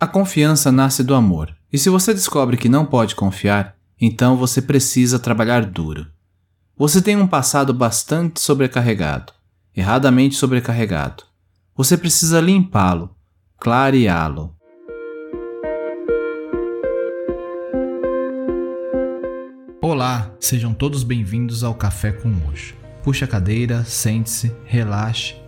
A confiança nasce do amor, e se você descobre que não pode confiar, então você precisa trabalhar duro. Você tem um passado bastante sobrecarregado, erradamente sobrecarregado. Você precisa limpá-lo, clareá-lo. Olá, sejam todos bem-vindos ao Café com Hoje. Puxe a cadeira, sente-se, relaxe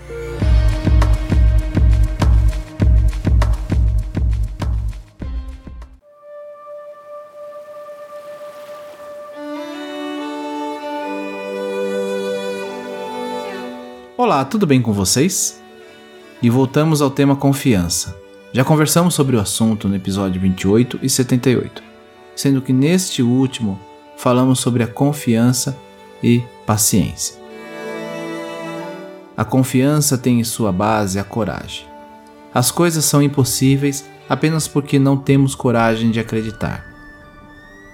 Olá, tudo bem com vocês? E voltamos ao tema confiança. Já conversamos sobre o assunto no episódio 28 e 78, sendo que neste último falamos sobre a confiança e paciência. A confiança tem em sua base a coragem. As coisas são impossíveis apenas porque não temos coragem de acreditar.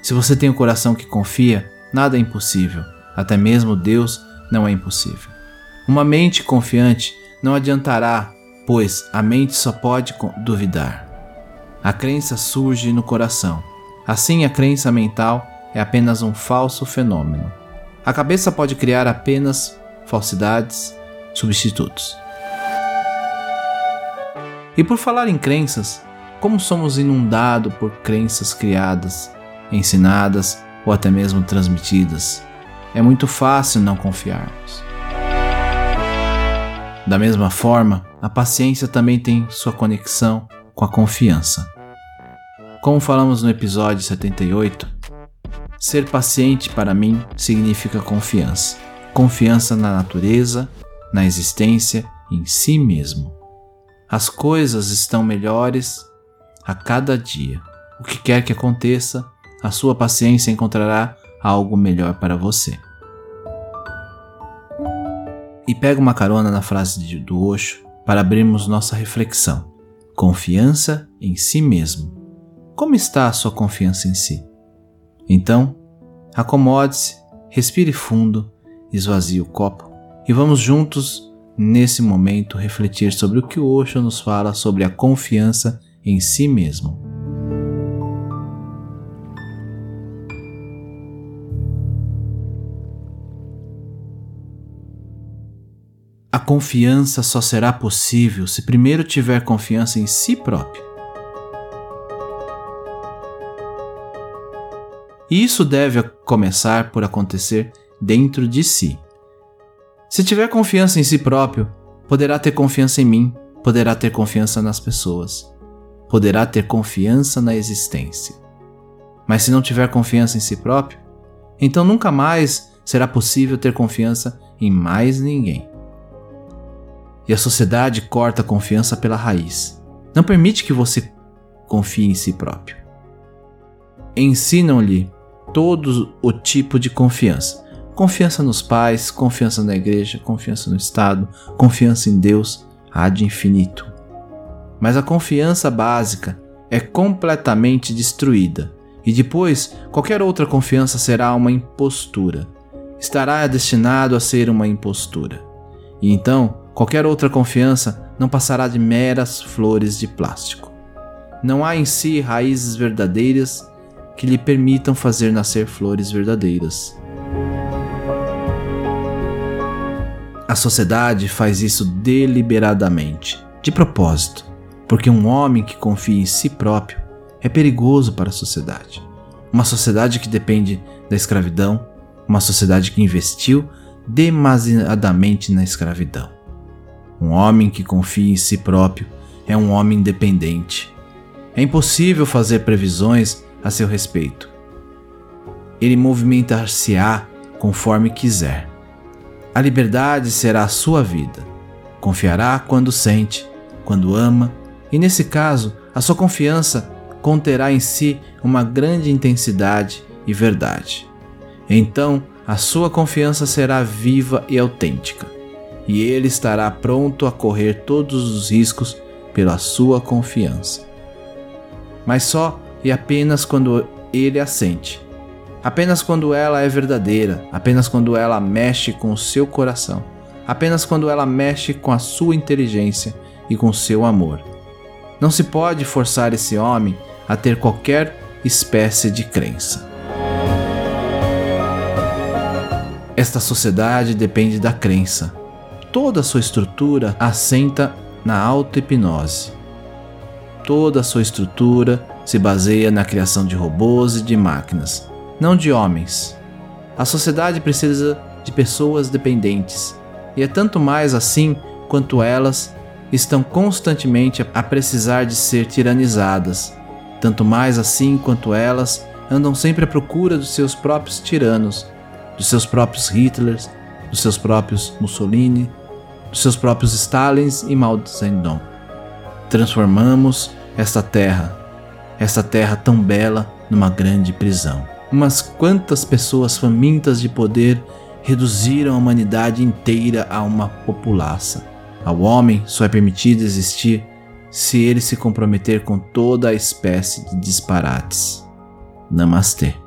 Se você tem um coração que confia, nada é impossível, até mesmo Deus não é impossível. Uma mente confiante não adiantará, pois a mente só pode duvidar. A crença surge no coração. Assim, a crença mental é apenas um falso fenômeno. A cabeça pode criar apenas falsidades, substitutos. E por falar em crenças, como somos inundados por crenças criadas, ensinadas ou até mesmo transmitidas, é muito fácil não confiarmos. Da mesma forma, a paciência também tem sua conexão com a confiança. Como falamos no episódio 78, ser paciente para mim significa confiança. Confiança na natureza, na existência, em si mesmo. As coisas estão melhores a cada dia. O que quer que aconteça, a sua paciência encontrará algo melhor para você e pega uma carona na frase de, do Osho para abrirmos nossa reflexão. Confiança em si mesmo. Como está a sua confiança em si? Então, acomode-se, respire fundo, esvazie o copo e vamos juntos, nesse momento, refletir sobre o que o Osho nos fala sobre a confiança em si mesmo. A confiança só será possível se primeiro tiver confiança em si próprio. E isso deve começar por acontecer dentro de si. Se tiver confiança em si próprio, poderá ter confiança em mim, poderá ter confiança nas pessoas, poderá ter confiança na existência. Mas se não tiver confiança em si próprio, então nunca mais será possível ter confiança em mais ninguém e a sociedade corta a confiança pela raiz. Não permite que você confie em si próprio. Ensinam-lhe todo o tipo de confiança: confiança nos pais, confiança na igreja, confiança no Estado, confiança em Deus, há de infinito. Mas a confiança básica é completamente destruída, e depois qualquer outra confiança será uma impostura. Estará destinado a ser uma impostura. E então, Qualquer outra confiança não passará de meras flores de plástico. Não há em si raízes verdadeiras que lhe permitam fazer nascer flores verdadeiras. A sociedade faz isso deliberadamente, de propósito, porque um homem que confia em si próprio é perigoso para a sociedade. Uma sociedade que depende da escravidão, uma sociedade que investiu demasiadamente na escravidão. Um homem que confia em si próprio é um homem independente. É impossível fazer previsões a seu respeito. Ele movimentar-se-á conforme quiser. A liberdade será a sua vida. Confiará quando sente, quando ama, e nesse caso, a sua confiança conterá em si uma grande intensidade e verdade. Então, a sua confiança será viva e autêntica e ele estará pronto a correr todos os riscos pela sua confiança. Mas só e apenas quando ele a sente. Apenas quando ela é verdadeira, apenas quando ela mexe com o seu coração, apenas quando ela mexe com a sua inteligência e com seu amor. Não se pode forçar esse homem a ter qualquer espécie de crença. Esta sociedade depende da crença. Toda a sua estrutura assenta na auto-hipnose. Toda a sua estrutura se baseia na criação de robôs e de máquinas, não de homens. A sociedade precisa de pessoas dependentes, e é tanto mais assim quanto elas estão constantemente a precisar de ser tiranizadas, tanto mais assim quanto elas andam sempre à procura dos seus próprios tiranos, dos seus próprios Hitlers, dos seus próprios Mussolini, dos seus próprios Stalins e Mao Zedong. Transformamos esta terra, esta terra tão bela, numa grande prisão. Mas quantas pessoas famintas de poder reduziram a humanidade inteira a uma populaça? Ao homem só é permitido existir se ele se comprometer com toda a espécie de disparates. Namastê.